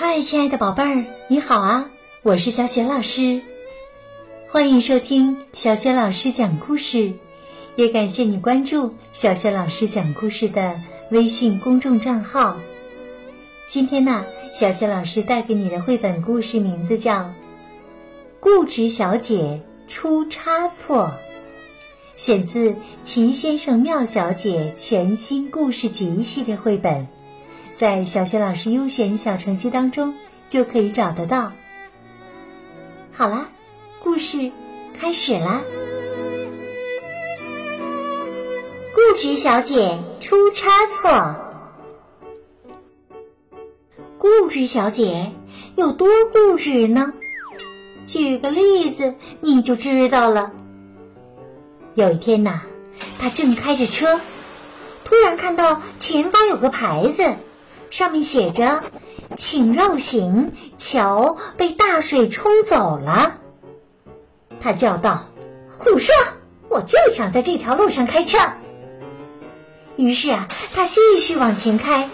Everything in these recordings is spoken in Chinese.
嗨，亲爱的宝贝儿，你好啊！我是小雪老师，欢迎收听小雪老师讲故事，也感谢你关注小雪老师讲故事的微信公众账号。今天呢，小雪老师带给你的绘本故事名字叫《固执小姐出差错》，选自《齐先生妙小姐》全新故事集系列绘本。在小学老师优选小程序当中就可以找得到。好啦，故事开始啦！固执小姐出差错。固执小姐有多固执呢？举个例子你就知道了。有一天呐，她正开着车，突然看到前方有个牌子。上面写着：“请绕行，桥被大水冲走了。”他叫道：“胡说！我就想在这条路上开车。”于是啊，他继续往前开，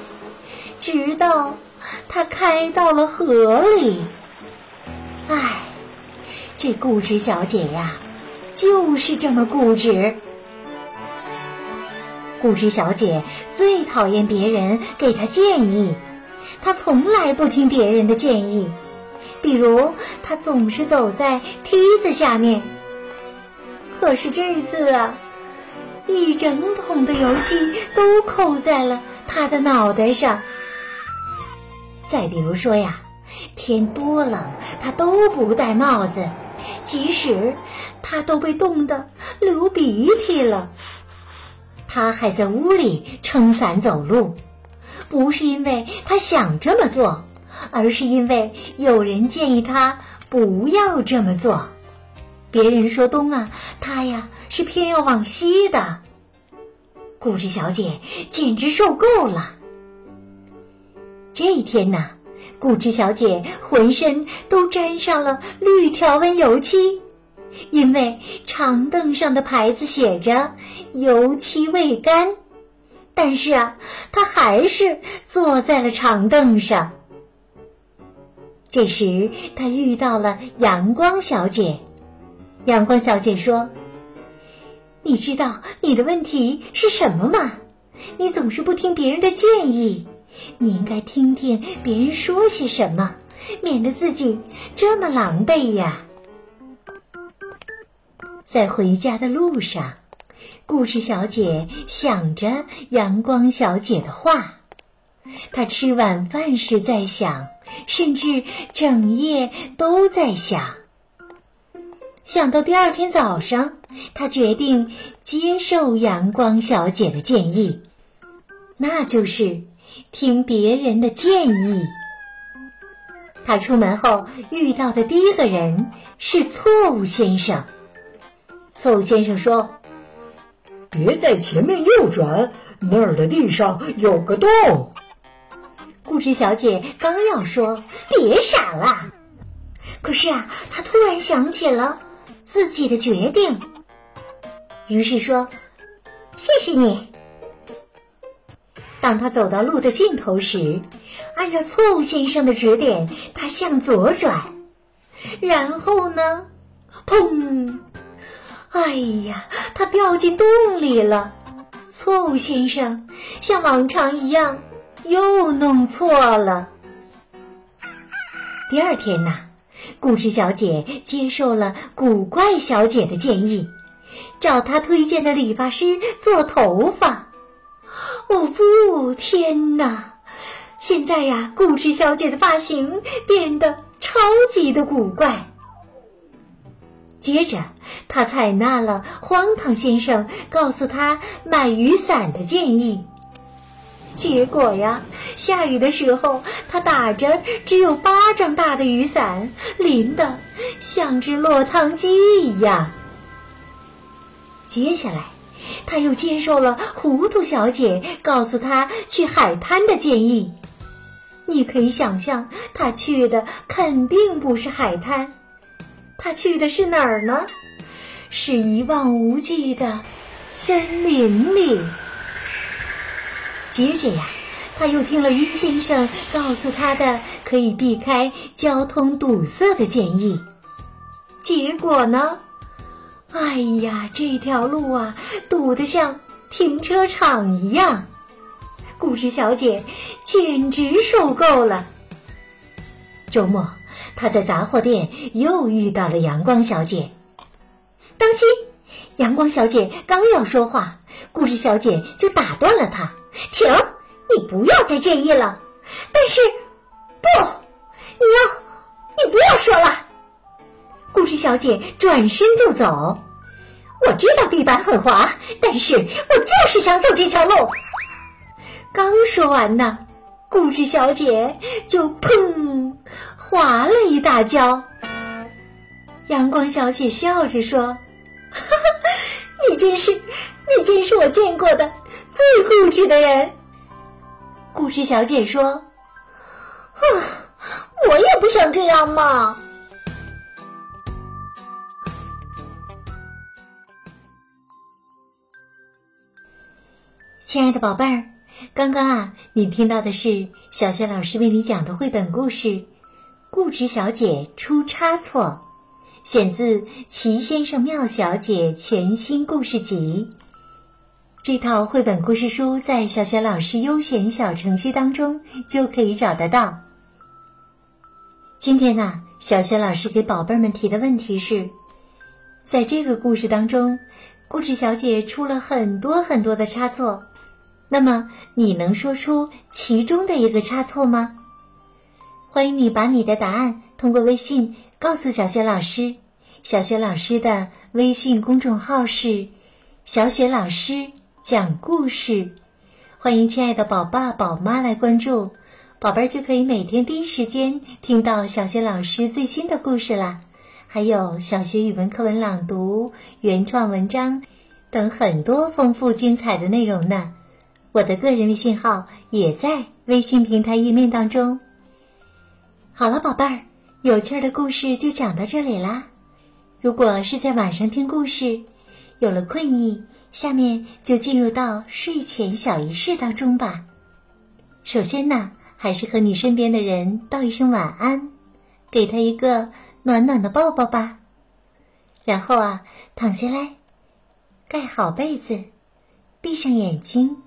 直到他开到了河里。唉，这固执小姐呀，就是这么固执。不知小姐最讨厌别人给她建议，她从来不听别人的建议。比如，她总是走在梯子下面。可是这次啊，一整桶的油漆都扣在了她的脑袋上。再比如说呀，天多冷，她都不戴帽子，即使她都被冻得流鼻涕了。他还在屋里撑伞走路，不是因为他想这么做，而是因为有人建议他不要这么做。别人说东啊，他呀是偏要往西的。固执小姐简直受够了。这一天呢，固执小姐浑身都沾上了绿条纹油漆。因为长凳上的牌子写着“油漆未干”，但是啊，他还是坐在了长凳上。这时，他遇到了阳光小姐。阳光小姐说：“你知道你的问题是什么吗？你总是不听别人的建议，你应该听听别人说些什么，免得自己这么狼狈呀。”在回家的路上，故事小姐想着阳光小姐的话。她吃晚饭时在想，甚至整夜都在想。想到第二天早上，她决定接受阳光小姐的建议，那就是听别人的建议。她出门后遇到的第一个人是错误先生。错误先生说：“别在前面右转，那儿的地上有个洞。”固执小姐刚要说“别傻了”，可是啊，她突然想起了自己的决定，于是说：“谢谢你。”当他走到路的尽头时，按照错误先生的指点，他向左转，然后呢，砰！哎呀，他掉进洞里了！错误先生像往常一样又弄错了。第二天呐，故事小姐接受了古怪小姐的建议，找她推荐的理发师做头发。哦不，天哪！现在呀，故事小姐的发型变得超级的古怪。接着，他采纳了荒唐先生告诉他买雨伞的建议。结果呀，下雨的时候，他打着只有巴掌大的雨伞，淋得像只落汤鸡一样。接下来，他又接受了糊涂小姐告诉他去海滩的建议。你可以想象，他去的肯定不是海滩。他去的是哪儿呢？是一望无际的森林里。接着呀，他又听了晕先生告诉他的可以避开交通堵塞的建议。结果呢？哎呀，这条路啊，堵得像停车场一样。故事小姐简直受够了。周末，她在杂货店又遇到了阳光小姐。当心！阳光小姐刚要说话，故事小姐就打断了她：“停！你不要再介意了。但是，不，你要，你不要说了。”故事小姐转身就走。我知道地板很滑，但是我就是想走这条路。刚说完呢，故事小姐就砰滑了一大跤。阳光小姐笑着说：“哈哈，你真是，你真是我见过的最固执的人。”故事小姐说：“啊，我也不想这样嘛。”亲爱的宝贝儿，刚刚啊，你听到的是小学老师为你讲的绘本故事《固执小姐出差错》，选自《奇先生妙小姐》全新故事集。这套绘本故事书在小学老师优选小程序当中就可以找得到。今天呢，小学老师给宝贝们提的问题是：在这个故事当中，固执小姐出了很多很多的差错。那么你能说出其中的一个差错吗？欢迎你把你的答案通过微信告诉小雪老师。小雪老师的微信公众号是“小雪老师讲故事”，欢迎亲爱的宝爸宝妈来关注，宝贝儿就可以每天第一时间听到小雪老师最新的故事啦。还有小学语文课文朗读、原创文章等很多丰富精彩的内容呢。我的个人微信号也在微信平台页面当中。好了，宝贝儿，有趣的故事就讲到这里啦。如果是在晚上听故事，有了困意，下面就进入到睡前小仪式当中吧。首先呢，还是和你身边的人道一声晚安，给他一个暖暖的抱抱吧。然后啊，躺下来，盖好被子，闭上眼睛。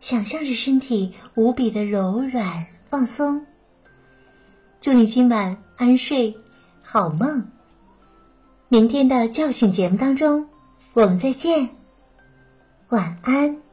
想象着身体无比的柔软放松。祝你今晚安睡，好梦。明天的叫醒节目当中，我们再见。晚安。